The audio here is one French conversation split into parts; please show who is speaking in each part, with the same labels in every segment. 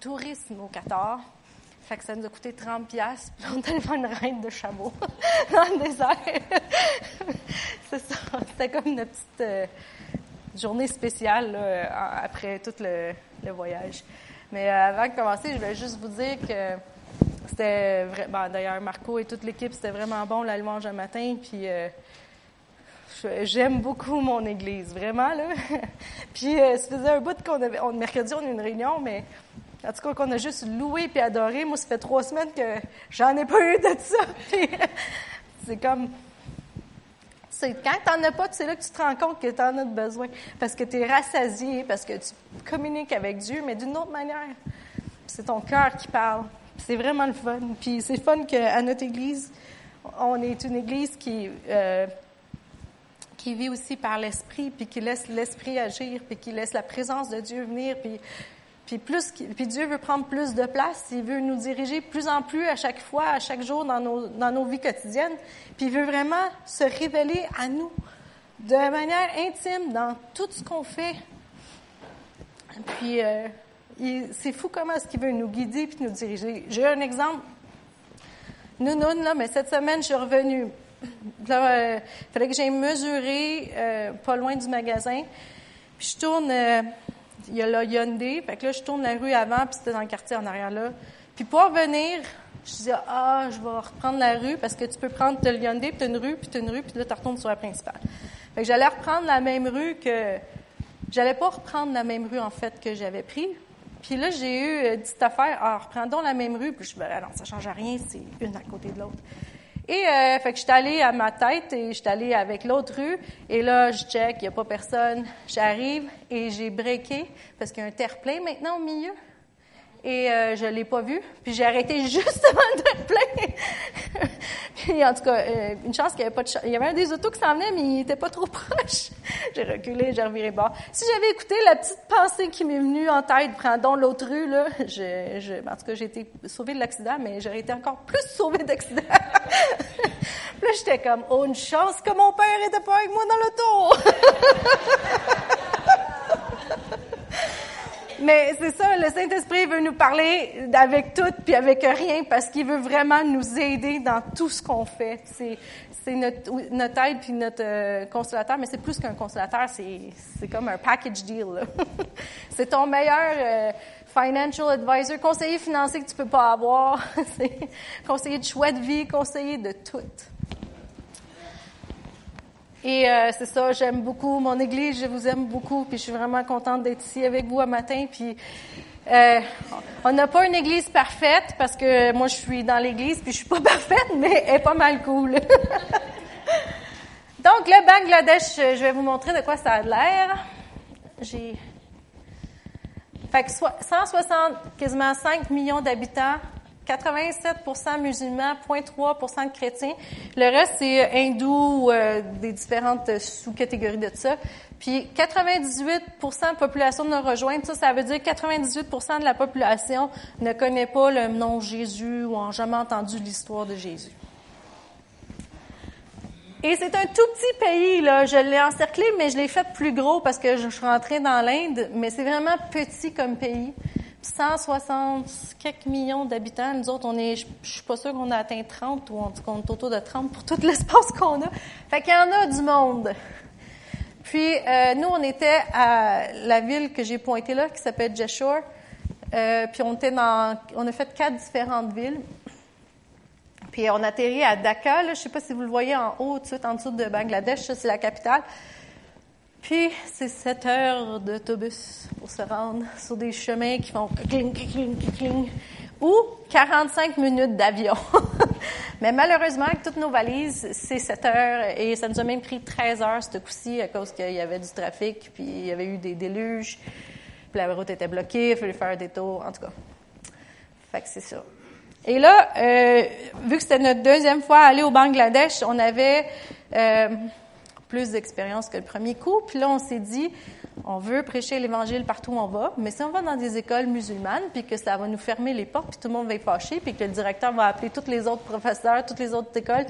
Speaker 1: tourisme au Qatar. Fait que ça nous a coûté 30 pièces puis on allé faire une reine de chameau dans le désert. c'est ça. C'était comme une petite euh, journée spéciale après tout le, voyage. Mais euh, avant de commencer, je voulais juste vous dire que c'était vrai. Ben, D'ailleurs, Marco et toute l'équipe, c'était vraiment bon la louange un matin. Puis euh, j'aime beaucoup mon église, vraiment là. puis ça faisait un bout qu'on avait, on, mercredi on a eu une réunion, mais en tout cas qu'on a juste loué puis adoré. Moi, ça fait trois semaines que j'en ai pas eu de ça. c'est comme c'est quand tu n'en as pas, c'est là que tu te rends compte que tu en as besoin. Parce que tu es rassasié, parce que tu communiques avec Dieu, mais d'une autre manière. C'est ton cœur qui parle. C'est vraiment le fun. Puis c'est fun qu'à notre Église, on est une Église qui, euh, qui vit aussi par l'Esprit, puis qui laisse l'Esprit agir, puis qui laisse la présence de Dieu venir, puis puis, plus, puis Dieu veut prendre plus de place, il veut nous diriger plus en plus à chaque fois, à chaque jour dans nos, dans nos vies quotidiennes. Puis il veut vraiment se révéler à nous de manière intime dans tout ce qu'on fait. Puis euh, c'est fou comment est-ce qu'il veut nous guider puis nous diriger. J'ai un exemple. Nounoun, là, mais cette semaine, je suis revenue. Il fallait que j'aille mesurer euh, pas loin du magasin. Puis je tourne... Il y a le Hyundai. Fait que là, je tourne la rue avant, puis c'était dans le quartier en arrière là. Puis pour revenir, je disais, ah, je vais reprendre la rue parce que tu peux prendre le Hyundai, puis tu une rue, puis une rue, puis là, tu retournes sur la principale. Fait que j'allais reprendre la même rue que. J'allais pas reprendre la même rue, en fait, que j'avais pris. Puis là, j'ai eu euh, dit affaire, ah, reprendons la même rue. Puis je me disais, ah non, ça change rien, c'est une à côté de l'autre. Et euh, fait que je suis allée à ma tête et je suis allée avec l'autre rue. Et là, je check, il n'y a pas personne. J'arrive et j'ai breaké parce qu'il y a un terre-plein maintenant au milieu et euh, je l'ai pas vu. Puis j'ai arrêté juste avant de plein. puis en tout cas, euh, une chance qu'il y avait pas de Il y avait un des autos qui s'en venait, mais il était pas trop proche. j'ai reculé, j'ai reviré bord. Si j'avais écouté la petite pensée qui m'est venue en tête, prends l'autre rue, là, en tout cas, j'ai été sauvée de l'accident, mais j'aurais été encore plus sauvée d'accident. là, j'étais comme, oh, une chance que mon père était pas avec moi dans l'auto. Mais c'est ça, le Saint-Esprit veut nous parler avec tout puis avec rien parce qu'il veut vraiment nous aider dans tout ce qu'on fait. C'est, c'est notre, aide puis notre euh, consolateur, mais c'est plus qu'un consolateur, c'est, comme un package deal. c'est ton meilleur euh, financial advisor, conseiller financier que tu peux pas avoir, conseiller de choix de vie, conseiller de tout. Et euh, c'est ça, j'aime beaucoup mon Église, je vous aime beaucoup, puis je suis vraiment contente d'être ici avec vous un matin. Puis euh, on n'a pas une Église parfaite parce que moi je suis dans l'Église, puis je suis pas parfaite, mais elle est pas mal cool. Donc le Bangladesh, je vais vous montrer de quoi ça a l'air. J'ai fait que 160, quasiment 5 millions d'habitants, 87 musulmans, 0,3 de chrétiens. Le reste, c'est euh, hindous, euh, des différentes sous-catégories de ça. Puis 98 de population nous rejoindre. Ça, ça veut dire que 98% de la population ne connaît pas le nom Jésus ou n'a jamais entendu l'histoire de Jésus. Et c'est un tout petit pays, là. Je l'ai encerclé, mais je l'ai fait plus gros parce que je suis rentrée dans l'Inde. Mais c'est vraiment petit comme pays. 160 quelques millions d'habitants. Nous autres, on est, je, suis pas sûre qu'on a atteint 30 ou on dit qu'on est autour de 30 pour tout l'espace qu'on a. Fait qu'il y en a du monde. Puis, euh, nous, on était à la ville que j'ai pointée là, qui s'appelle Jeshore. Euh, puis on était dans, on a fait quatre différentes villes. Puis on a atterri à Dhaka, là, je sais pas si vous le voyez en haut, tout de suite en dessous de Bangladesh, c'est la capitale. Puis, c'est 7 heures d'autobus pour se rendre sur des chemins qui font cling, cling, cling, ou 45 minutes d'avion. Mais malheureusement, avec toutes nos valises, c'est 7 heures et ça nous a même pris 13 heures ce coup-ci à cause qu'il y avait du trafic, puis il y avait eu des déluges, puis la route était bloquée, il fallait faire des tours, en tout cas. Fait que c'est ça. Et là, euh, vu que c'était notre deuxième fois aller au Bangladesh, on avait... Euh, plus d'expérience que le premier coup. Puis là, on s'est dit, on veut prêcher l'Évangile partout où on va, mais si on va dans des écoles musulmanes, puis que ça va nous fermer les portes, puis tout le monde va être fâché, puis que le directeur va appeler tous les autres professeurs, toutes les autres écoles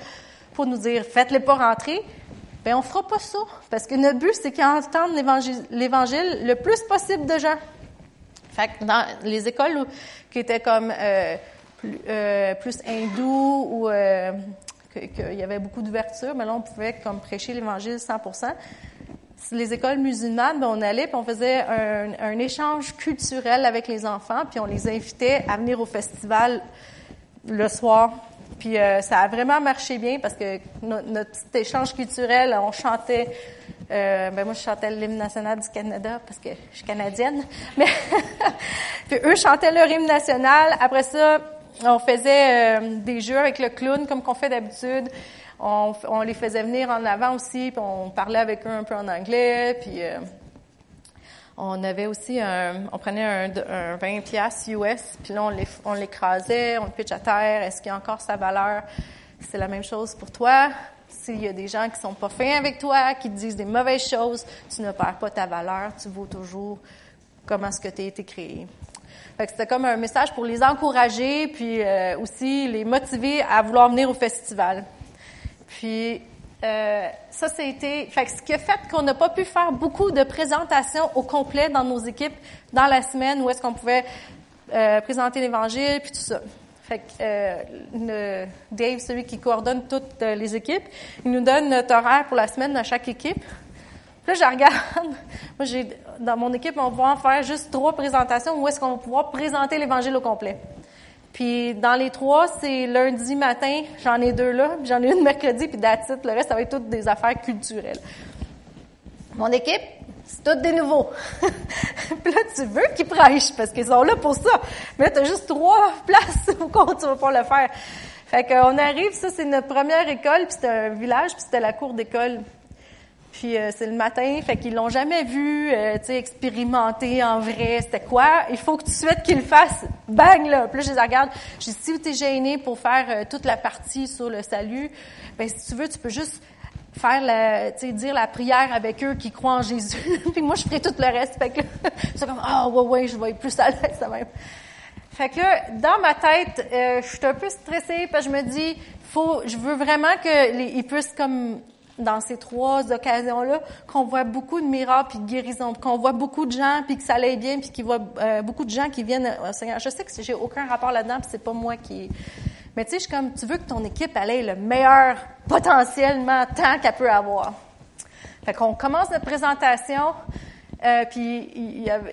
Speaker 1: pour nous dire, faites-les pas rentrer, ben on fera pas ça. Parce que notre but, c'est qu'ils entendent l'Évangile le plus possible de gens. Fait que dans les écoles qui étaient comme euh, plus, euh, plus hindous ou euh, qu'il y avait beaucoup d'ouverture, mais là, on pouvait comme prêcher l'Évangile 100 les écoles musulmanes, ben, on allait puis on faisait un, échange culturel avec les enfants, puis on les invitait à venir au festival le soir. Puis euh, ça a vraiment marché bien parce que notre petit échange culturel, on chantait. Euh, ben moi, je chantais l'hymne national du Canada parce que je suis canadienne. Mais puis eux chantaient leur hymne national. Après ça, on faisait euh, des jeux avec le clown comme qu'on fait d'habitude. On, on, les faisait venir en avant aussi, puis on parlait avec eux un peu en anglais, puis euh, on avait aussi un, on prenait un, un 20 pièces US, puis là on l'écrasait, on le pitch à terre. Est-ce qu'il y a encore sa valeur? C'est la même chose pour toi. S'il y a des gens qui sont pas fins avec toi, qui te disent des mauvaises choses, tu ne perds pas ta valeur, tu vaux toujours comment est-ce que tu as été créé. C'était comme un message pour les encourager, puis euh, aussi les motiver à vouloir venir au festival. Puis euh, ça, c'était. Fait ce qui a fait qu'on n'a pas pu faire beaucoup de présentations au complet dans nos équipes dans la semaine où est-ce qu'on pouvait euh, présenter l'Évangile puis tout ça. Fait que euh, Dave, celui qui coordonne toutes euh, les équipes, il nous donne notre horaire pour la semaine dans chaque équipe. Puis là, je regarde. Moi, j'ai dans mon équipe, on va en faire juste trois présentations où est-ce qu'on va pouvoir présenter l'Évangile au complet. Puis dans les trois, c'est lundi matin, j'en ai deux là, j'en ai une mercredi, puis d'attitude, le reste, ça va être toutes des affaires culturelles. Mon équipe, c'est toutes des nouveaux. puis là, tu veux qu'ils prêchent, parce qu'ils sont là pour ça. Mais là, tu as juste trois places où tu vas pas le faire. Fait qu'on arrive, ça, c'est notre première école, puis c'était un village, puis c'était la cour d'école. Puis euh, c'est le matin, fait qu'ils l'ont jamais vu, euh, tu sais, expérimenter en vrai. C'était quoi? Il faut que tu souhaites qu'ils le fassent. Bang là. Puis là, je les regarde. Je dis si tu es gêné pour faire euh, toute la partie sur le salut, ben si tu veux, tu peux juste faire la, tu sais, dire la prière avec eux qui croient en Jésus. puis moi, je ferai tout le reste. Fait que c'est comme ah oh, ouais ouais, je vais être plus à l'aise ça même. Fait que dans ma tête, je suis un peu stressée parce que je me dis, faut, je veux vraiment qu'ils puissent comme dans ces trois occasions-là, qu'on voit beaucoup de miracles puis de guérisons, qu'on voit beaucoup de gens puis que ça allait bien puis qu'il voit euh, beaucoup de gens qui viennent au Seigneur. Je sais que j'ai aucun rapport là-dedans puis c'est pas moi qui. Mais tu sais, je suis comme, tu veux que ton équipe elle le meilleur potentiellement temps qu'elle peut avoir. Fait qu'on commence notre présentation. Euh, puis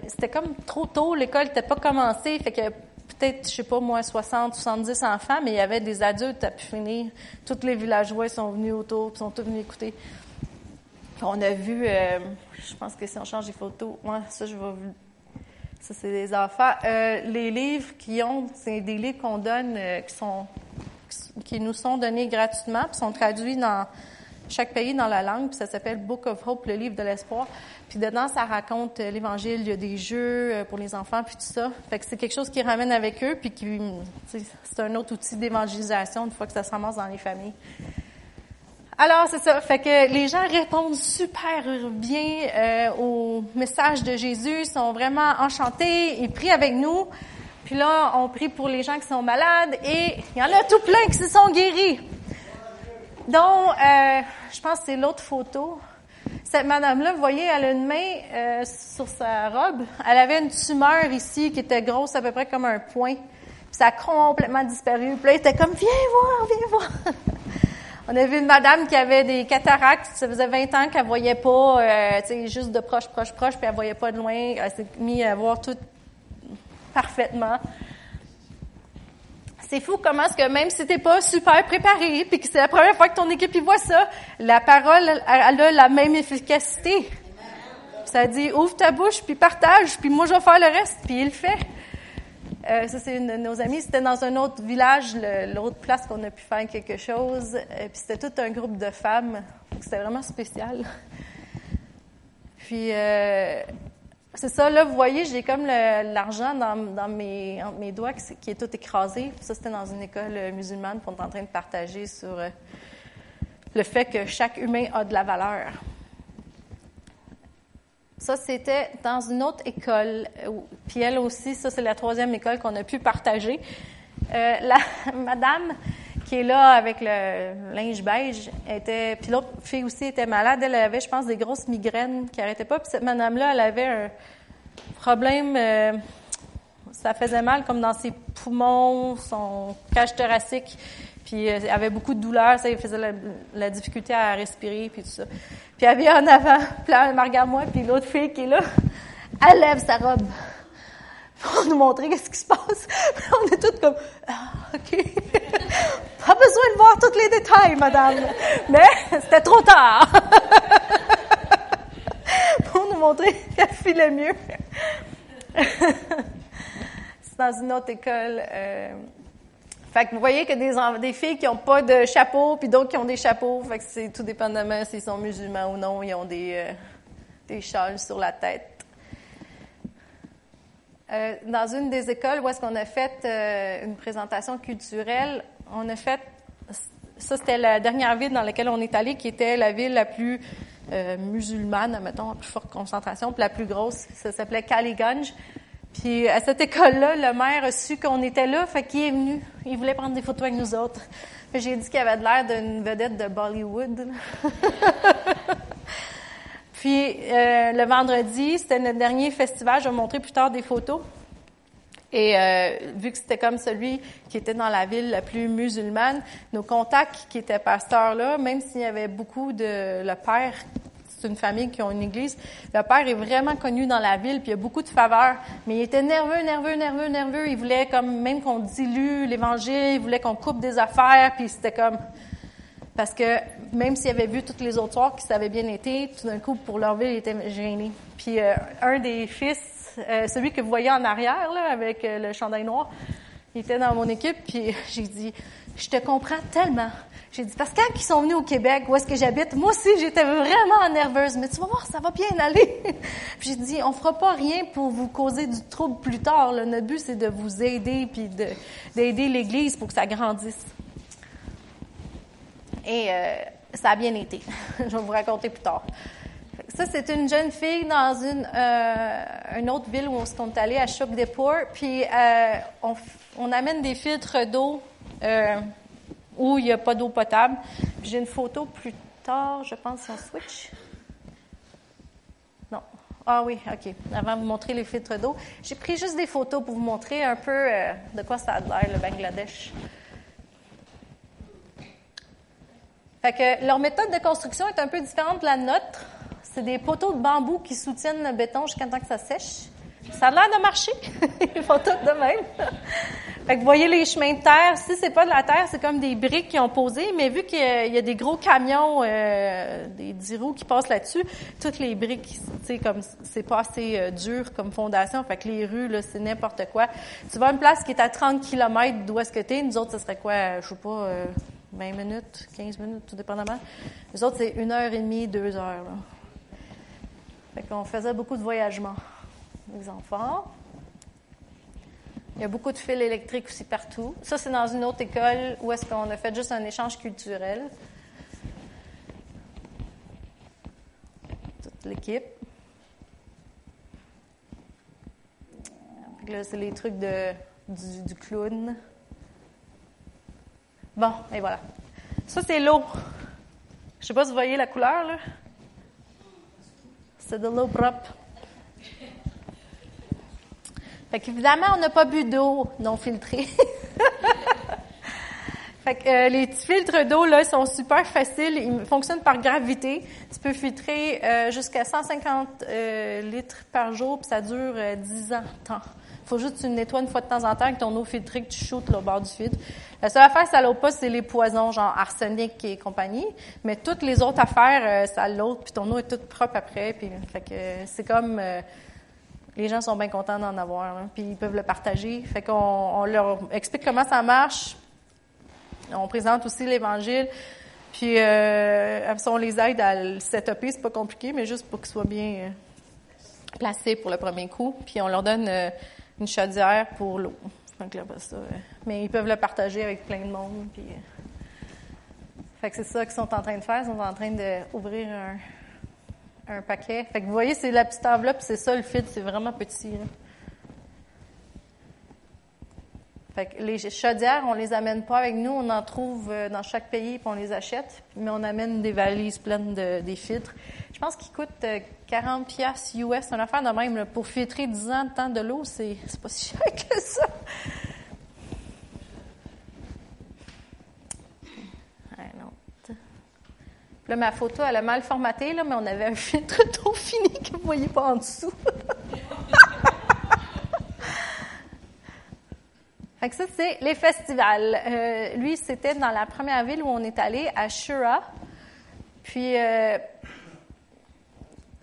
Speaker 1: c'était comme trop tôt, l'école n'était pas commencée, fait que peut-être, je sais pas moi, 60, 70 enfants, mais il y avait des adultes à pu finir. Tous les villageois sont venus autour, puis sont tous venus écouter. on a vu, euh, je pense que si on change les photos, moi, ça, je vais ça, c'est des enfants. Euh, les livres qui ont, c'est des livres qu'on donne, euh, qui sont, qui nous sont donnés gratuitement, puis sont traduits dans chaque pays dans la langue, puis ça s'appelle Book of Hope, le livre de l'espoir. Puis dedans, ça raconte euh, l'Évangile, il y a des jeux euh, pour les enfants, puis tout ça. Fait que c'est quelque chose qui ramène avec eux, puis qui, c'est un autre outil d'évangélisation une fois que ça se ramasse dans les familles. Alors, c'est ça. Fait que les gens répondent super bien euh, au message de Jésus, sont vraiment enchantés, ils prient avec nous. Puis là, on prie pour les gens qui sont malades et il y en a tout plein qui se sont guéris. Donc, euh, je pense que c'est l'autre photo. Cette madame-là, vous voyez, elle a une main euh, sur sa robe. Elle avait une tumeur ici qui était grosse à peu près comme un point. Puis ça a complètement disparu. Puis là, elle était comme, viens voir, viens voir. On a vu une madame qui avait des cataractes. Ça faisait 20 ans qu'elle voyait pas, euh, tu sais, juste de proche, proche, proche, puis elle voyait pas de loin. Elle s'est mise à voir tout parfaitement. C'est fou comment est-ce que même si t'es pas super préparé, puis que c'est la première fois que ton équipe y voit ça, la parole, elle, a la même efficacité. Ça dit, ouvre ta bouche, puis partage, puis moi je vais faire le reste, puis il le fait. Euh, ça, c'est une de nos amis. C'était dans un autre village, l'autre place qu'on a pu faire quelque chose. Euh, puis c'était tout un groupe de femmes. C'était vraiment spécial. Puis euh, c'est ça, là, vous voyez, j'ai comme l'argent dans, mes, entre mes doigts qui, est tout écrasé. Ça, c'était dans une école euh, musulmane qu'on est en train de partager sur euh, le fait que chaque humain a de la valeur. Ça, c'était dans une autre école. Euh, puis elle aussi, ça, c'est la troisième école qu'on a pu partager. la madame qui est là avec le linge beige était. Puis l'autre fille aussi était malade. Elle avait, je pense, des grosses migraines qui n'arrêtaient pas. Puis cette madame-là, elle avait un problème. Euh, ça faisait mal comme dans ses poumons, son cage thoracique. Puis euh, elle avait beaucoup de douleur, ça faisait la, difficulté à respirer, puis tout ça. Puis elle vient en avant, puis là, elle regarde moi, puis l'autre fille qui est là, elle lève sa robe pour nous montrer qu'est-ce qui se passe. On est toutes comme, ah, OK. Voir tous les détails, madame. Mais c'était trop tard. pour nous montrer qu'elle filait mieux. C'est dans une autre école. Euh, vous voyez que des, filles qui n'ont pas de chapeau, puis d'autres qui ont des chapeaux. Fait que c'est tout dépendamment s'ils sont musulmans ou non, ils ont des, euh, châles sur la tête. Euh, dans une des écoles où est-ce qu'on a fait une présentation culturelle, on a fait, ça c'était la dernière ville dans laquelle on est allé, qui était la ville la plus musulmane, mettons, la plus forte concentration, puis la plus grosse, ça s'appelait Kaliganj. Puis à cette école-là, le maire a su qu'on était là, fait qu'il est venu. Il voulait prendre des photos avec nous autres. J'ai dit qu'il avait l'air d'une vedette de Bollywood. Puis euh, le vendredi, c'était notre dernier festival. Je vais vous montrer plus tard des photos. Et euh, vu que c'était comme celui qui était dans la ville la plus musulmane, nos contacts qui étaient pasteurs là, même s'il y avait beaucoup de le père c'est une famille qui a une église. Le père est vraiment connu dans la ville, puis il a beaucoup de faveurs. Mais il était nerveux, nerveux, nerveux, nerveux. Il voulait comme même qu'on dilue l'Évangile, il voulait qu'on coupe des affaires, puis c'était comme parce que même s'il avait vu toutes les autres soirs qui s'avaient bien été, tout d'un coup pour leur ville, il était gêné. Puis euh, un des fils, euh, celui que vous voyez en arrière là, avec euh, le chandail noir, il était dans mon équipe, puis j'ai dit, je te comprends tellement. J'ai dit, parce que quand ils sont venus au Québec, où est-ce que j'habite, moi aussi, j'étais vraiment nerveuse. Mais tu vas voir, ça va bien aller. j'ai dit, on fera pas rien pour vous causer du trouble plus tard. Notre but, c'est de vous aider, puis d'aider l'Église pour que ça grandisse. Et euh, ça a bien été. Je vais vous raconter plus tard. Ça, c'est une jeune fille dans une, euh, une autre ville où on est allé, à Choc-des-Pours. Puis, euh, on, on, amène des filtres d'eau euh, où il n'y a pas d'eau potable. J'ai une photo plus tard, je pense, sur switch. Non. Ah oui, OK. Avant de vous montrer les filtres d'eau, j'ai pris juste des photos pour vous montrer un peu de quoi ça a l'air, le Bangladesh. Fait que leur méthode de construction est un peu différente de la nôtre. C'est des poteaux de bambou qui soutiennent le béton jusqu'à temps que ça sèche. Ça a l'air de marcher. Ils font tout de même. Fait que vous voyez les chemins de terre. Si c'est pas de la terre, c'est comme des briques qui ont posé. Mais vu qu'il y, a des gros camions, euh, des dix roues qui passent là-dessus, toutes les briques, sais, comme c'est pas assez euh, dur comme fondation. Fait que les rues, là, c'est n'importe quoi. Tu à une place qui est à 30 km d'où est-ce que t'es. Nous autres, ce serait quoi, je sais pas, 20 euh, minutes, 15 minutes, tout dépendamment. Les autres, c'est une heure et demie, deux heures. Fait qu'on faisait beaucoup de voyagements. Les enfants. Il y a beaucoup de fils électriques aussi partout. Ça, c'est dans une autre école où est-ce qu'on a fait juste un échange culturel. Toute l'équipe. Là, c'est les trucs de, du, du, clown. Bon, et voilà. Ça, c'est l'eau. Je sais pas si vous voyez la couleur, là. C'est de l'eau propre. Fait qu'évidemment, on n'a pas bu d'eau non filtrée. fait que euh, les petits filtres d'eau, là, sont super faciles. Ils fonctionnent par gravité. Tu peux filtrer euh, jusqu'à 150 euh, litres par jour, puis ça dure 10 ans temps. Faut juste que tu nettoies une fois de temps en temps avec ton eau filtrée que tu shootes au bord du filtre. La seule affaire, ça l'eau pas, c'est les poisons, genre arsenic et compagnie. Mais toutes les autres affaires, ça l'autre, puis ton eau est toute propre après. Puis, fait que c'est comme les gens sont bien contents d'en avoir, hein, puis ils peuvent le partager. Fait qu'on on leur explique comment ça marche. On présente aussi l'Évangile. Puis euh, on les aide à le setuper, c'est pas compliqué, mais juste pour qu'ils soient bien euh, placés pour le premier coup. Puis on leur donne euh, une chaudière pour l'eau. Là, ça, mais ils peuvent le partager avec plein de monde. Puis, fait que c'est ça qu'ils sont en train de faire. Ils sont en train d'ouvrir un, un paquet. Fait que vous voyez, c'est la petite enveloppe, c'est ça le filtre, c'est vraiment petit. Fait que les chaudières, on les amène pas avec nous, on en trouve euh, dans chaque pays puis on les achète, mais on amène des valises pleines de des filtres. Je pense qu'il coûte 40 pièces US, une affaire de même. pour filtrer 10 ans de temps de l'eau, c'est, pas si cher que ça. Là, ma photo, elle a mal formaté, là, mais on avait un filtre d'eau fini que vous ne voyez pas en dessous. fait que ça, c'est les festivals. Euh, lui, c'était dans la première ville où on est allé, à Shura. Puis, euh,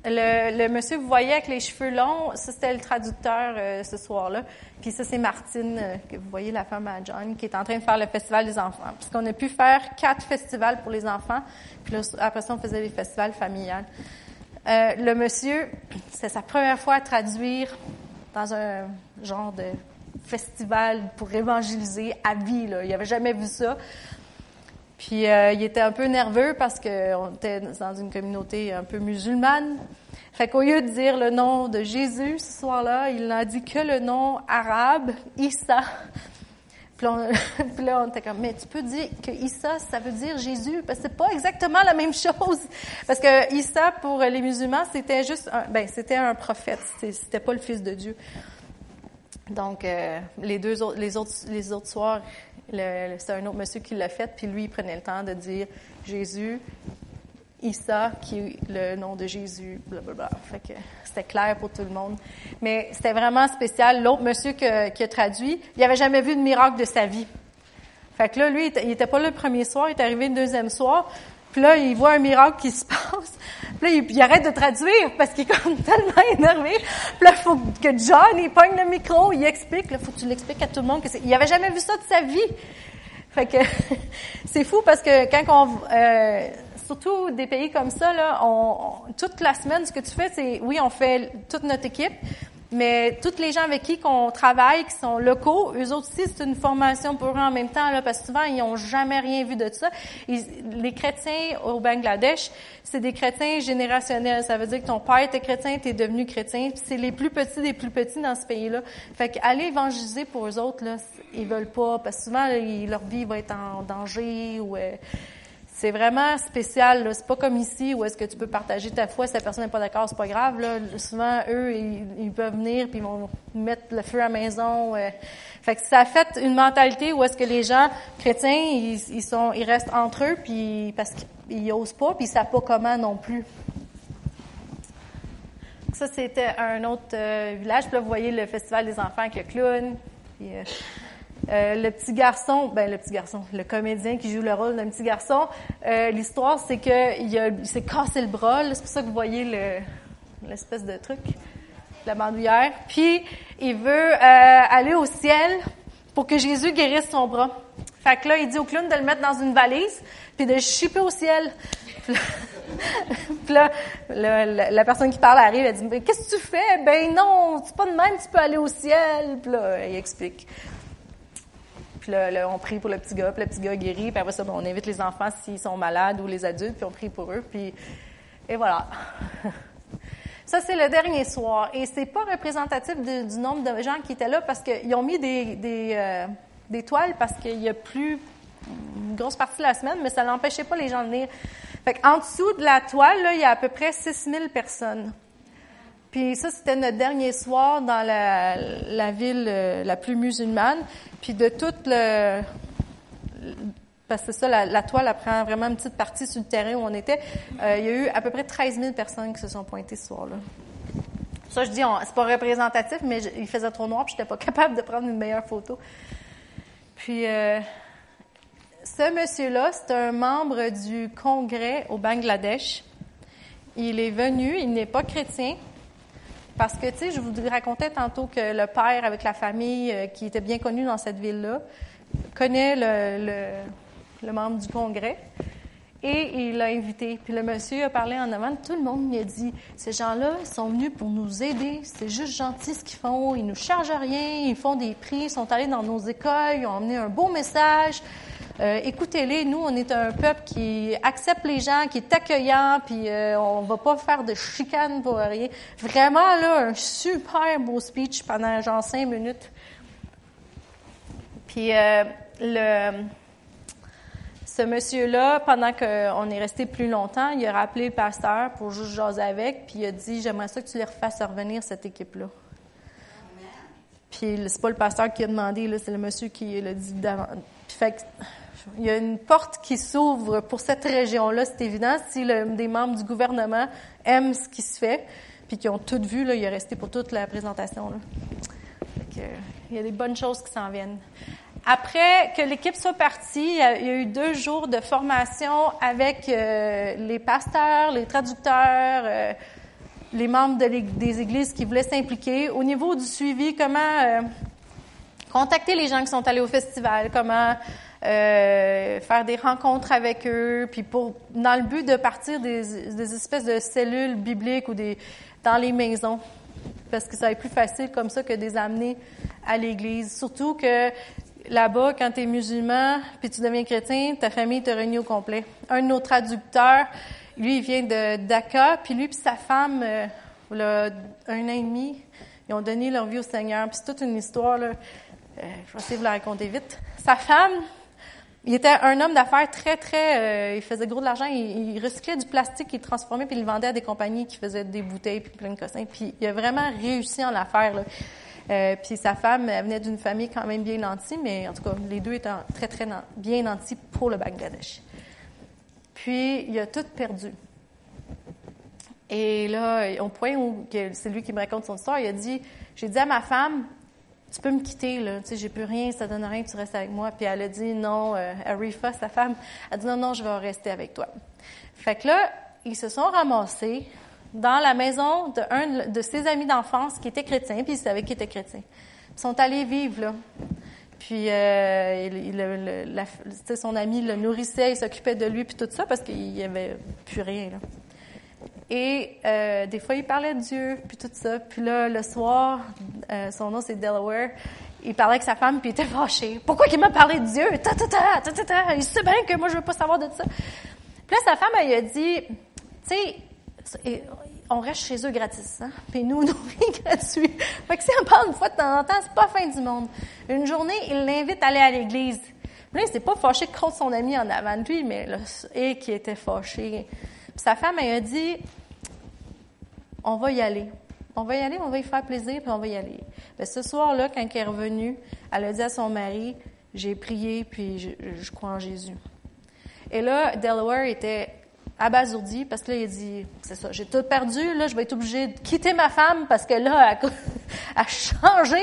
Speaker 1: le, monsieur vous voyez avec les cheveux longs, ça c'était le traducteur euh, ce soir-là. Puis ça c'est Martine, que vous voyez la femme à John, qui est en train de faire le festival des enfants. Puisqu'on a pu faire quatre festivals pour les enfants. Puis là, après ça, on faisait des festivals familiales. Le monsieur, c'est sa première fois à traduire dans un genre de festival pour évangéliser à vie. Il avait jamais vu ça. Puis euh, il était un peu nerveux parce qu'on était dans une communauté un peu musulmane. Fait qu'au lieu de dire le nom de Jésus ce soir-là, il n'a dit que le nom arabe, Issa. Puis, là, on était comme, mais tu peux dire que Issa, ça veut dire Jésus, parce que c'est pas exactement la même chose. Parce que Issa, pour les musulmans, c'était juste, un, ben, c'était un prophète, c'était pas le fils de Dieu. Donc, euh, les deux autres, les autres, les autres soirs, c'est un autre monsieur qui l'a fait, puis lui, il prenait le temps de dire Jésus, Issa, qui est le nom de Jésus, blablabla. Fait que c'était clair pour tout le monde. Mais c'était vraiment spécial. L'autre monsieur qui a traduit, il n'avait jamais vu de miracle de sa vie. Fait que là, lui, il était pas là le premier soir, il est arrivé le deuxième soir. Puis là, il voit un miracle qui se passe. Puis là, il, arrête de traduire parce qu'il est comme tellement énervé. Puis là, faut que John, il pogne le micro, il explique. Là, faut que tu l'expliques à tout le monde. que c'est... Il avait jamais vu ça de sa vie. Fait que c'est fou parce que quand on... Euh, surtout des pays comme ça, là, on, toute la semaine, ce que tu fais, c'est... Oui, on fait toute notre équipe, mais toutes les gens avec qui qu'on travaille, qui sont locaux, eux autres aussi, c'est une formation pour eux en même temps, là, parce que souvent, ils n'ont jamais rien vu de ça. les chrétiens au Bangladesh, c'est des chrétiens générationnels. Ça veut dire que ton père était chrétien, tu es devenu chrétien. c'est les plus petits des plus petits dans ce pays-là. Fait qu'aller évangéliser pour eux autres, là, ils veulent pas, parce que souvent, leur vie va être en danger ou... Euh, c'est vraiment spécial. C'est pas comme ici où est-ce que tu peux partager ta foi. Si la personne n'est pas d'accord, c'est pas grave. Là. Souvent, eux, ils, peuvent venir puis ils vont mettre le feu à la maison. Euh. Fait que ça fait une mentalité où est-ce que les gens chrétiens, ils, sont, ils restent entre eux puis parce qu'ils osent pas puis ils savent pas comment non plus. Ça, c'était un autre euh, village. Puis là, vous voyez le festival des enfants avec le clown. Euh, euh, le petit garçon, ben le petit garçon, le comédien qui joue le rôle d'un petit garçon, euh, l'histoire c'est que il, s'est cassé le bras, c'est pour ça que vous voyez le, l'espèce de truc, la bandoulière. Puis il veut euh, aller au ciel pour que Jésus guérisse son bras. Fait que là, il dit au clown de le mettre dans une valise puis de chipper au ciel. Puis là, la, personne qui parle arrive, elle dit, mais qu'est-ce que tu fais? Ben non, c'est pas de même, tu peux aller au ciel. Puis là, il explique. Puis là, on prie pour le petit gars, puis le petit gars guérit. Puis après ça, ben, on invite les enfants s'ils sont malades ou les adultes, puis on prie pour eux. Puis, et voilà. Ça, c'est le dernier soir. Et c'est pas représentatif du nombre de gens qui étaient là parce qu'ils ont mis des, des, euh, des toiles parce qu'il y a plus une grosse partie de la semaine, mais ça n'empêchait pas les gens de venir. Fait en dessous de la toile, là, il y a à peu près 6000 personnes. Puis ça, c'était notre dernier soir dans la, ville euh, la plus musulmane. Puis de toute le... Parce que ça, la, toile elle prend vraiment une petite partie sur le terrain où on était. Euh, il y a eu à peu près 13 000 personnes qui se sont pointées ce soir-là. Ça, je dis, c'est pas représentatif, mais il faisait trop noir, puis j'étais pas capable de prendre une meilleure photo. Puis, euh, ce monsieur-là, c'est un membre du Congrès au Bangladesh. Il est venu, il n'est pas chrétien, parce que, tu sais, je vous racontais tantôt que le père, avec la famille euh, qui était bien connu dans cette ville-là, connaît le, membre du congrès. Et il l'a invité. Puis le monsieur a parlé en avant. Tout le monde lui a dit Ces gens-là sont venus pour nous aider. C'est juste gentil ce qu'ils font. Ils nous chargent rien. Ils font des prix. Ils sont allés dans nos écoles. Ils ont emmené un beau message. Euh, écoutez-les, nous, on est un peuple qui accepte les gens, qui est accueillant, puis euh, on va pas faire de chicane pour rien. Vraiment, là, un super beau speech pendant genre cinq minutes. Puis euh, le ce monsieur-là, pendant qu'on est resté plus longtemps, il a rappelé le pasteur pour juste jaser avec, puis il a dit J'aimerais ça que tu les refasses revenir, cette équipe-là. Puis c'est pas le pasteur qui a demandé, c'est le monsieur qui l'a dit d'avant. Puis fait il y a une porte qui s'ouvre pour cette région-là, c'est évident. Si des membres du gouvernement aiment ce qui se fait, puis qui ont tout vu, là, il est resté pour toute la présentation. Là. il y a des bonnes choses qui s'en viennent. Après que l'équipe soit partie, il y a eu deux jours de formation avec euh, les pasteurs, les traducteurs, euh, les membres des églises qui voulaient s'impliquer. Au niveau du suivi, comment euh, contacter les gens qui sont allés au festival, comment faire des rencontres avec eux, puis pour dans le but de partir des, des espèces de cellules bibliques ou des dans les maisons, parce que ça va être plus facile comme ça que de les amener à l'Église. Surtout que là-bas, quand tu es musulman, puis tu deviens chrétien, ta famille te réunit au complet. Un de nos traducteurs, lui, il vient de Dakar, puis lui puis sa femme, euh, un an et demi, ils ont donné leur vie au Seigneur. Puis c'est toute une histoire, là. Euh, je vais essayer de vous la raconter vite. Sa femme, il était un homme d'affaires très, très... Euh, il faisait gros de l'argent. Il, recyclait du plastique, il transformait, puis il le vendait à des compagnies qui faisaient des bouteilles, puis plein de cossins. Puis il a vraiment réussi en affaires, là. Euh, puis sa femme elle venait d'une famille quand même bien nantie, mais en tout cas, les deux étaient très, très bien nantis pour le Bangladesh. Puis, il a tout perdu. Et là, au point où c'est lui qui me raconte son histoire, il a dit J'ai dit à ma femme, tu peux me quitter, là, tu sais, j'ai plus rien, ça donne rien tu restes avec moi. Puis elle a dit non, euh, Arifa, sa femme, a dit non, non, je vais rester avec toi. Fait que là, ils se sont ramassés dans la maison d'un de, ses amis d'enfance qui était chrétien, puis il savait qu'il était chrétien. Ils sont allés vivre là. Puis euh, son ami le nourrissait, il s'occupait de lui, puis tout ça, parce qu'il n'y avait plus rien. Là. Et euh, des fois, il parlait de Dieu, puis tout ça. Puis là, le soir, euh, son nom c'est Delaware, il parlait avec sa femme, puis il était fâché. Pourquoi qu'il m'a parlé de Dieu? Ta, ta, ta, ta, ta. Il sait bien que moi, je veux pas savoir de ça. Puis là, sa femme, elle, a dit, tu sais, on reste chez eux gratis, hein? Puis nous, nous gratuit. Fait que si on parle une fois de temps en temps, c'est pas fin du monde. Une journée, il l'invite à aller à l'église. Là, il s'est pas fâché contre son ami en avant de lui, mais là, et qui était fâché. Puis sa femme, elle a dit, on va y aller. On va y aller, on va y faire plaisir, puis on va y aller. Bien, ce soir-là, quand elle est revenue, elle a dit à son mari, j'ai prié, puis je, crois en Jésus. Et là, Delaware était abasourdi parce que là, il a dit, c'est ça, j'ai tout perdu, là, je vais être obligé de quitter ma femme parce que là, elle a changé.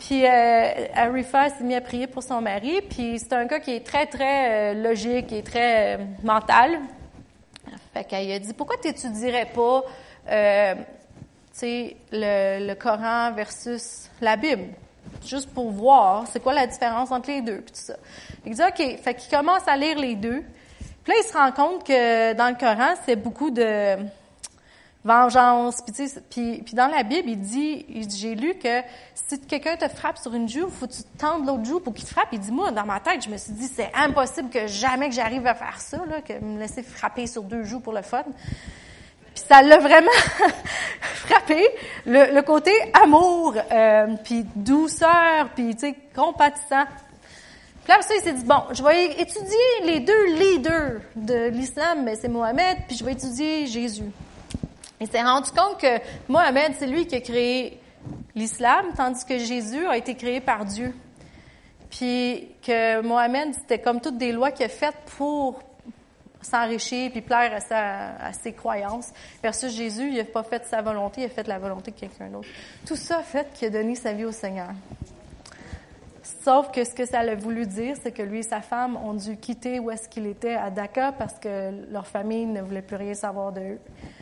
Speaker 1: Puis euh, Arifa s'est mis à prier pour son mari, puis c'est un gars qui est très, très euh, logique, est très euh, mental. Fait qu'elle a dit, pourquoi tu n'étudierais pas, euh, le, le, Coran versus la Bible? Juste pour voir c'est quoi la différence entre les deux, puis tout ça. Il dit, OK. Fait qu'il commence à lire les deux. Puis là, il se rend compte que dans le Coran, c'est beaucoup de vengeance. Puis, puis, puis dans la Bible, il dit, j'ai lu que si quelqu'un te frappe sur une joue, faut que tu tendre l'autre joue pour qu'il te frappe. Il dit, moi, dans ma tête, je me suis dit, c'est impossible que jamais que j'arrive à faire ça, là, que me laisser frapper sur deux joues pour le fun. Puis ça l'a vraiment frappé, le, le, côté amour, euh, puis douceur, puis tu sais, compatissant. Puis après ça, il s'est dit, bon, je vais étudier les deux leaders de l'islam, mais c'est Mohamed, puis je vais étudier Jésus. Il s'est rendu compte que Mohamed, c'est lui qui a créé l'islam, tandis que Jésus a été créé par Dieu. Puis que Mohamed, c'était comme toutes des lois qu'il a faites pour s'enrichir puis plaire à, ses croyances. Versus Jésus, il n'a pas fait sa volonté, il a fait la volonté de quelqu'un d'autre. Tout ça a fait qu'il a donné sa vie au Seigneur. Sauf que ce que ça a voulu dire, c'est que lui et sa femme ont dû quitter où est-ce qu'il était à Dakar parce que leur famille ne voulait plus rien savoir d'eux. Ils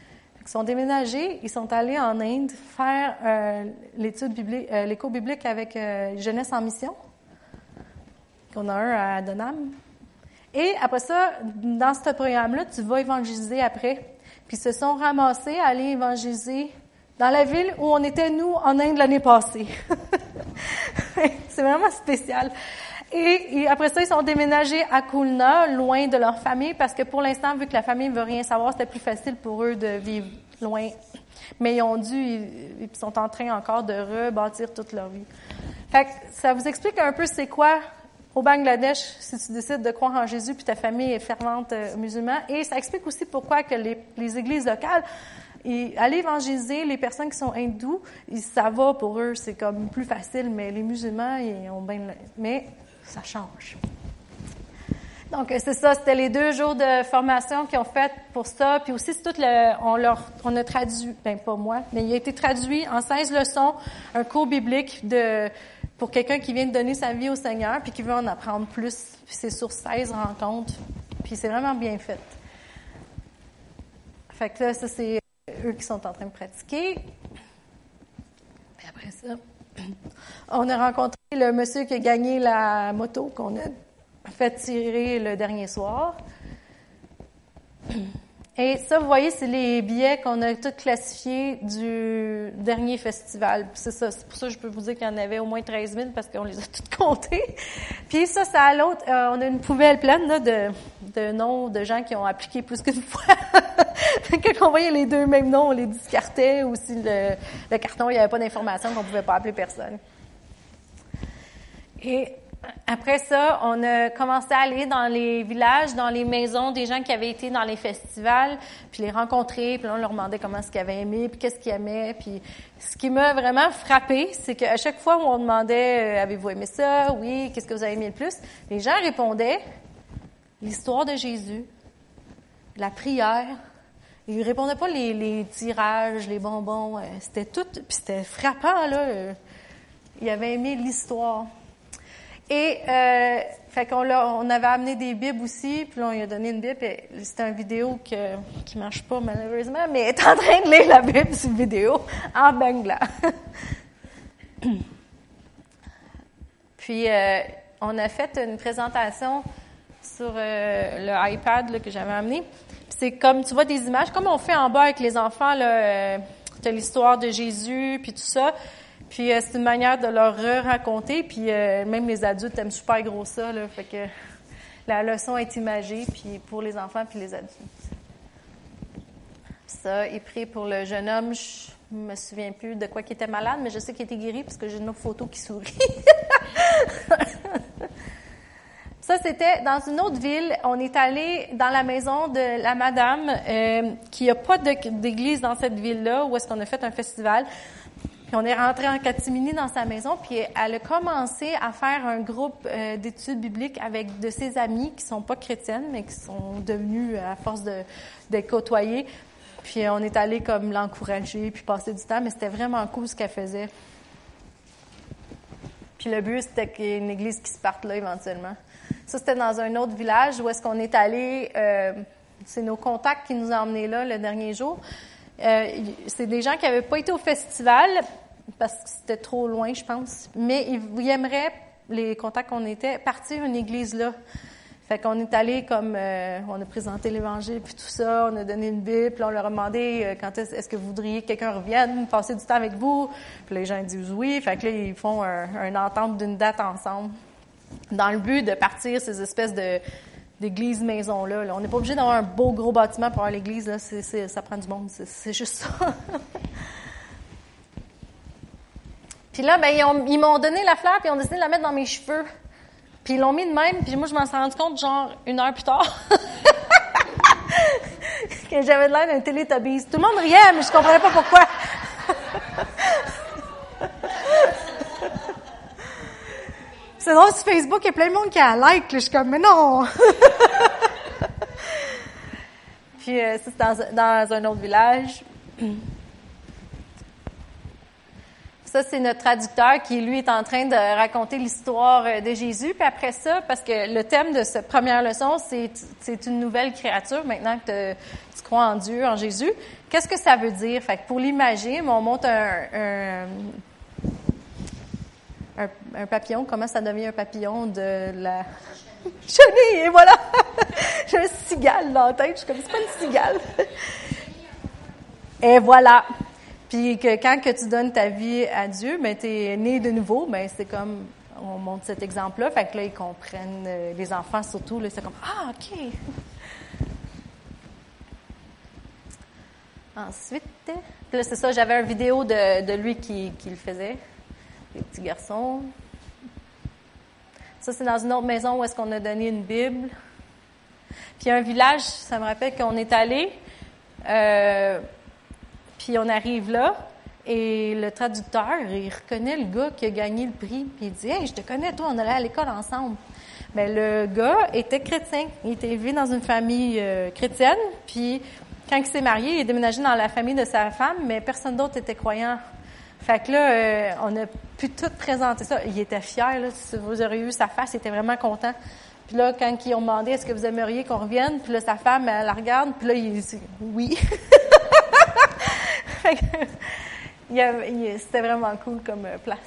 Speaker 1: sont déménagés, ils sont allés en Inde faire euh, l'étude biblique, euh, les cours bibliques avec euh, Jeunesse en mission, qu'on a un à Donham. Et après ça, dans ce programme-là, tu vas évangéliser après. Puis ils se sont ramassés à aller évangéliser dans la ville où on était, nous, en Inde l'année passée. c'est vraiment spécial. Et, après ça, ils sont déménagés à Kulna, loin de leur famille, parce que pour l'instant, vu que la famille ne veut rien savoir, c'était plus facile pour eux de vivre loin. Mais ils ont dû, ils, sont en train encore de rebâtir toute leur vie. Fait que ça vous explique un peu c'est quoi au Bangladesh si tu décides de croire en Jésus puis ta famille est fervente euh, musulmane. Et ça explique aussi pourquoi que les, les églises locales, et aller évangéliser les personnes qui sont hindous, ça va pour eux, c'est comme plus facile, mais les musulmans, ils ont bien... Mais ça change. Donc, c'est ça, c'était les deux jours de formation qu'ils ont fait pour ça. Puis aussi, c'est tout le, on leur, on a traduit, ben pas moi, mais il a été traduit en 16 leçons, un cours biblique de, pour quelqu'un qui vient de donner sa vie au Seigneur puis qui veut en apprendre plus. Puis c'est sur 16 rencontres. Puis c'est vraiment bien fait. Fait que là, ça, c'est eux qui sont en train de pratiquer. Et après ça, on a rencontré le monsieur qui a gagné la moto qu'on a fait tirer le dernier soir. Et ça, vous voyez, c'est les billets qu'on a tous classifiés du dernier festival. C'est ça, c'est pour ça que je peux vous dire qu'il y en avait au moins 13 000 parce qu'on les a toutes comptés. Puis ça, c'est à l'autre. Euh, on a une poubelle pleine là, de, de noms de gens qui ont appliqué plus qu'une fois. Quand on voyait les deux mêmes noms, on les discartait ou si le, carton, il n'y avait pas d'information qu'on ne pouvait pas appeler personne. Et après ça, on a commencé à aller dans les villages, dans les maisons des gens qui avaient été dans les festivals, puis les rencontrer, puis là, on leur demandait comment ce qu'ils avaient aimé, puis qu'est-ce qu'ils aimaient. Puis ce qui m'a vraiment frappé, c'est qu'à chaque fois où on demandait euh, avez-vous aimé ça, oui, qu'est-ce que vous avez aimé le plus, les gens répondaient l'histoire de Jésus, la prière. Ils répondaient pas les, les tirages, les bonbons. Euh, c'était tout, puis c'était frappant là. Euh, ils avaient aimé l'histoire. Et euh, fait qu'on on avait amené des bibles aussi, puis là, on lui a donné une bible. C'était une vidéo que, qui marche pas malheureusement, mais elle est en train de lire la bible sur vidéo en bangla. puis euh, on a fait une présentation sur euh, le iPad que j'avais amené. C'est comme tu vois des images, comme on fait en bas avec les enfants là, euh, l'histoire de Jésus puis tout ça. Puis euh, c'est une manière de leur raconter. Puis euh, même les adultes aiment super gros ça. Là, fait que la leçon est imagée puis pour les enfants puis les adultes. Ça est pris pour le jeune homme. Je me souviens plus de quoi qu'il était malade, mais je sais qu'il était guéri parce que j'ai une autre photo qui sourit. Ça, c'était dans une autre ville. On est allé dans la maison de la madame euh, qui n'a pas d'église dans cette ville-là, où est-ce qu'on a fait un festival. Puis on est rentré en catimini dans sa maison, puis elle a commencé à faire un groupe euh, d'études bibliques avec de ses amis qui sont pas chrétiennes, mais qui sont devenues à force de, de côtoyer. Puis on est allé comme l'encourager, puis passer du temps, mais c'était vraiment cool ce qu'elle faisait. Puis le but, c'était qu'il y ait une église qui se parte là éventuellement. Ça, c'était dans un autre village où est-ce qu'on est allé. Euh, c'est nos contacts qui nous ont emmenés là le dernier jour. Euh, c'est des gens qui n'avaient pas été au festival parce que c'était trop loin, je pense. Mais ils, aimeraient, les contacts qu'on était, partir une église là. Fait qu'on est allé comme, euh, on a présenté l'Évangile, puis tout ça, on a donné une Bible, puis on leur a demandé euh, quand est-ce, que vous voudriez que quelqu'un revienne, passer du temps avec vous? Puis les gens disent oui. Fait que là, ils font un, une entente d'une date ensemble dans le but de partir ces espèces de d'église maison là, On n'est pas obligé d'avoir un beau gros bâtiment pour avoir l'église ça prend du monde. C'est, juste ça. puis là, ben ils, m'ont donné la fleur puis ils ont décidé de la mettre dans mes cheveux. Puis ils l'ont mis de même. Puis moi, je m'en suis rendu compte genre une heure plus tard. que j'avais l'air d'un télétobise. Tout le monde riait, mais je comprenais pas pourquoi. C'est drôle, sur Facebook, il y a plein de monde qui a like. Je suis comme, mais non! Puis, euh, c'est dans, dans un autre village. Ça, c'est notre traducteur qui, lui, est en train de raconter l'histoire euh, de Jésus. Puis après ça, parce que le thème de cette première leçon, c'est, une nouvelle créature maintenant que tu crois en Dieu, en Jésus. Qu'est-ce que ça veut dire? Fait que pour l'imaginer, on monte un, un, un, papillon, comment ça devient un papillon de la chenille, et voilà! J'ai un cigale dans la tête, je suis comme, c'est pas une cigale. et voilà. Puis que quand que tu donnes ta vie à Dieu, ben es né de nouveau, ben c'est comme, on montre cet exemple-là, fait que là, ils comprennent, euh, les enfants surtout, là, c'est comme, ah, OK! Ensuite, là, c'est ça, j'avais une vidéo de, de lui qui, qui le faisait les petits garçons. Ça, Ça, c'est dans une autre maison où est-ce qu'on a donné une Bible. Puis un village, ça me rappelle qu'on est allé, euh, puis on arrive là, et le traducteur, il reconnaît le gars qui a gagné le prix, puis il dit Hey, je te connais, toi, on allait à l'école ensemble. Mais le gars était chrétien. Il était élevé dans une famille euh, chrétienne, puis quand il s'est marié, il est déménagé dans la famille de sa femme, mais personne d'autre était croyant. Fait que là, euh, on a pu tout présenter ça. Il était fier, là. Si vous auriez vu sa face, il était vraiment content. Puis là, quand ils ont demandé est-ce que vous aimeriez qu'on revienne, puis là, sa femme, elle la regarde, puis là, il dit oui. C'était vraiment cool comme euh, place.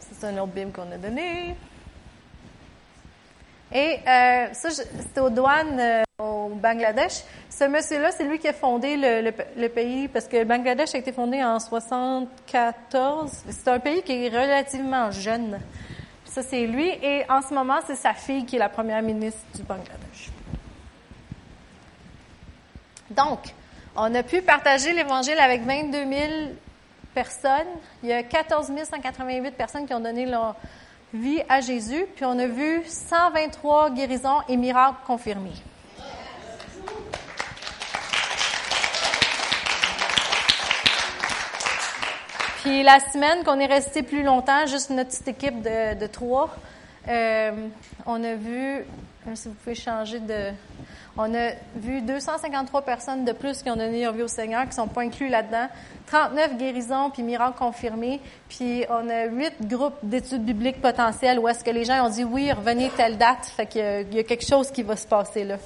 Speaker 1: C'est un autre bim qu'on a donné. Et euh, ça, c'était aux douanes euh, au Bangladesh. Ce monsieur-là, c'est lui qui a fondé le, pays parce que le Bangladesh a été fondé en 74. C'est un pays qui est relativement jeune. Ça, c'est lui. Et en ce moment, c'est sa fille qui est la première ministre du Bangladesh. Donc, on a pu partager l'Évangile avec 22 000 personnes. Il y a 14 188 personnes qui ont donné leur vie à Jésus. Puis on a vu 123 guérisons et miracles confirmés. Puis la semaine qu'on est resté plus longtemps, juste notre petite équipe de, trois, euh, on a vu, si vous pouvez changer de, on a vu 253 personnes de plus qui ont donné leur vie au Seigneur, qui ne sont pas inclus là-dedans. 39 guérisons puis miracles confirmés. Puis on a huit groupes d'études bibliques potentielles où est-ce que les gens ont dit oui, revenez telle date. Fait qu'il y a quelque chose qui va se passer là.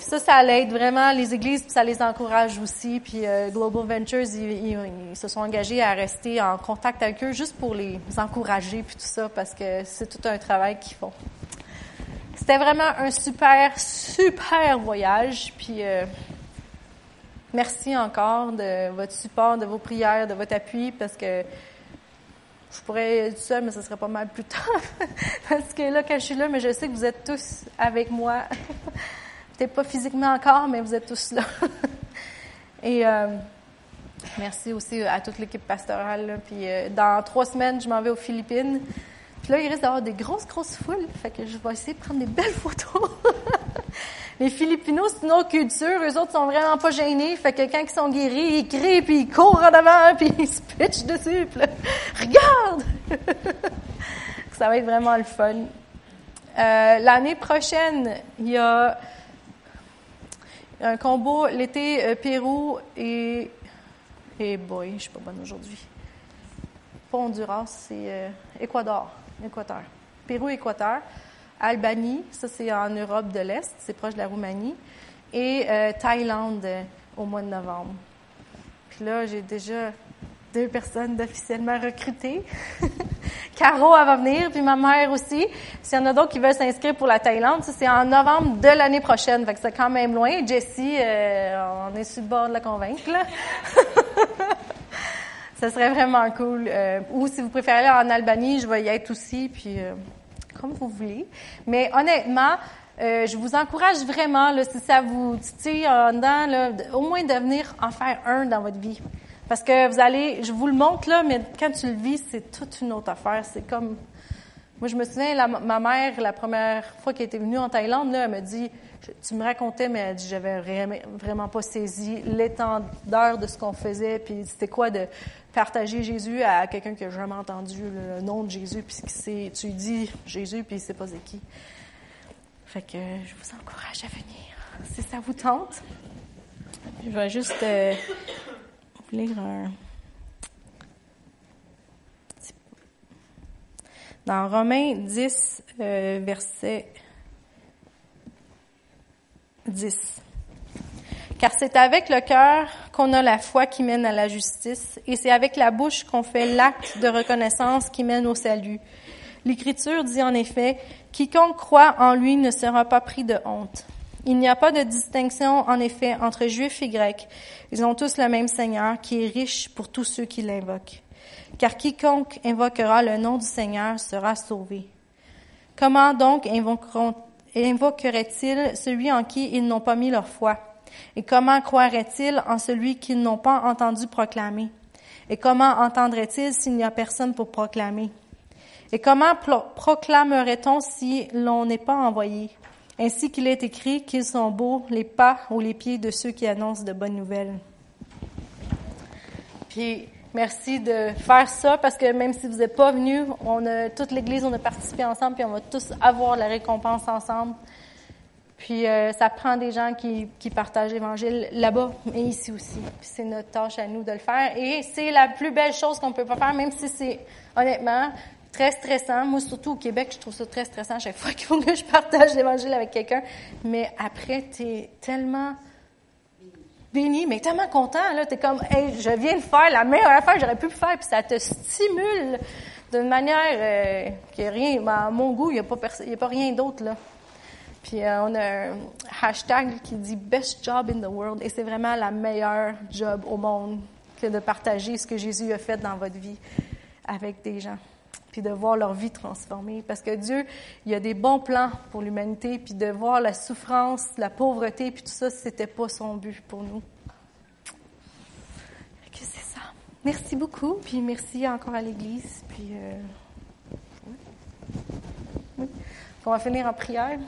Speaker 1: ça, ça l'aide vraiment les églises, ça les encourage aussi. Puis euh, Global Ventures, ils, se sont engagés à rester en contact avec eux juste pour les encourager puis tout ça, parce que c'est tout un travail qu'ils font. C'était vraiment un super, super voyage. Puis euh, merci encore de votre support, de vos prières, de votre appui, parce que je pourrais être seule, mais ce serait pas mal plus tard. parce que là, quand je suis là, mais je sais que vous êtes tous avec moi. Peut-être pas physiquement encore, mais vous êtes tous là. Et euh, merci aussi à toute l'équipe pastorale. Puis euh, dans trois semaines, je m'en vais aux Philippines. Puis là, il risque d'avoir des grosses, grosses foules. Fait que je vais essayer de prendre des belles photos. les Philippinos, c'est une autre culture. Eux autres sont vraiment pas gênés. Fait que quand ils sont guéris, ils crient, puis ils courent en avant, puis ils se pitchent dessus. Puis là, regarde! Ça va être vraiment le fun. Euh, L'année prochaine, il y a un combo l'été euh, Pérou et... Et boy, je suis pas bonne aujourd'hui. Pas Honduras, c'est euh, Équateur. Équateur. Pérou, Équateur. Albanie, ça c'est en Europe de l'Est, c'est proche de la Roumanie. Et euh, Thaïlande euh, au mois de novembre. Puis là, j'ai déjà deux personnes officiellement recrutées. Caro, elle va venir, puis ma mère aussi. S'il y en a d'autres qui veulent s'inscrire pour la Thaïlande, ça c'est en novembre de l'année prochaine, fait que c'est quand même loin. Jessie, euh, on est sur le bord de la convaincre, là. Ce serait vraiment cool. Euh, ou si vous préférez aller en Albanie, je vais y être aussi, puis euh, comme vous voulez. Mais honnêtement, euh, je vous encourage vraiment, là, si ça vous titille en dedans, là, au moins de venir en faire un dans votre vie. Parce que vous allez, je vous le montre là, mais quand tu le vis, c'est toute une autre affaire. C'est comme, moi je me souviens, ma mère, la première fois qu'elle était venue en Thaïlande, là, elle me dit, tu me racontais, mais elle dit, j'avais vraiment, vraiment pas saisi l'étendeur de ce qu'on faisait, puis c'était quoi de partager Jésus à quelqu'un qui n'a jamais entendu le nom de Jésus, puis c'est, tu dis Jésus, puis sait pas c'est qui. Fait que je vous encourage à venir, si ça vous tente. Je vais juste euh, lire un. Dans Romains 10, euh, verset 10. Car c'est avec le cœur qu'on a la foi qui mène à la justice, et c'est avec la bouche qu'on fait l'acte de reconnaissance qui mène au salut. L'Écriture dit en effet, quiconque croit en lui ne sera pas pris de honte. Il n'y a pas de distinction, en effet, entre juifs et grecs. Ils ont tous le même Seigneur, qui est riche pour tous ceux qui l'invoquent. Car quiconque invoquera le nom du Seigneur sera sauvé. Comment donc invoquerait-il celui en qui ils n'ont pas mis leur foi? Et comment croiraient-ils en celui qu'ils n'ont pas entendu proclamer? Et comment entendraient-ils s'il n'y a personne pour proclamer? Et comment proclamerait-on si l'on n'est pas envoyé? Ainsi qu'il est écrit qu'ils sont beaux les pas ou les pieds de ceux qui annoncent de bonnes nouvelles. Puis, merci de faire ça parce que même si vous n'êtes pas venus, on a, toute l'Église, on a participé ensemble puis on va tous avoir la récompense ensemble. Puis euh, ça prend des gens qui, qui partagent l'Évangile là-bas, mais ici aussi. Puis c'est notre tâche à nous de le faire. Et c'est la plus belle chose qu'on peut pas faire, même si c'est honnêtement très stressant. Moi, surtout au Québec, je trouve ça très stressant chaque fois qu'il faut que je partage l'Évangile avec quelqu'un. Mais après, tu es tellement béni, mais tellement content. Là, es comme, hey, je viens de faire la meilleure affaire que j'aurais pu faire, puis ça te stimule d'une manière euh, qui est rien. Ben, à mon goût, il n'y a pas il a pas rien d'autre là. Puis euh, on a un hashtag qui dit Best job in the world, et c'est vraiment la meilleure job au monde que de partager ce que Jésus a fait dans votre vie avec des gens puis de voir leur vie transformée. Parce que Dieu, il y a des bons plans pour l'humanité, puis de voir la souffrance, la pauvreté, puis tout ça, c'était pas son but pour nous. Que c'est ça. Merci beaucoup, puis merci encore à l'Église, puis euh, on va finir en prière.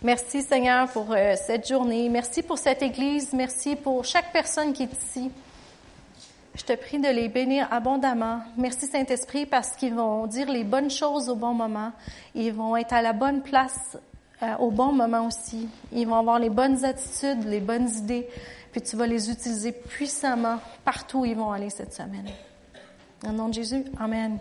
Speaker 1: Merci Seigneur pour euh, cette journée. Merci pour cette Église. Merci pour chaque personne qui est ici. Je te prie de les bénir abondamment. Merci Saint-Esprit parce qu'ils vont dire les bonnes choses au bon moment. Ils vont être à la bonne place euh, au bon moment aussi. Ils vont avoir les bonnes attitudes, les bonnes idées. Puis tu vas les utiliser puissamment partout où ils vont aller cette semaine. Au nom de Jésus, Amen.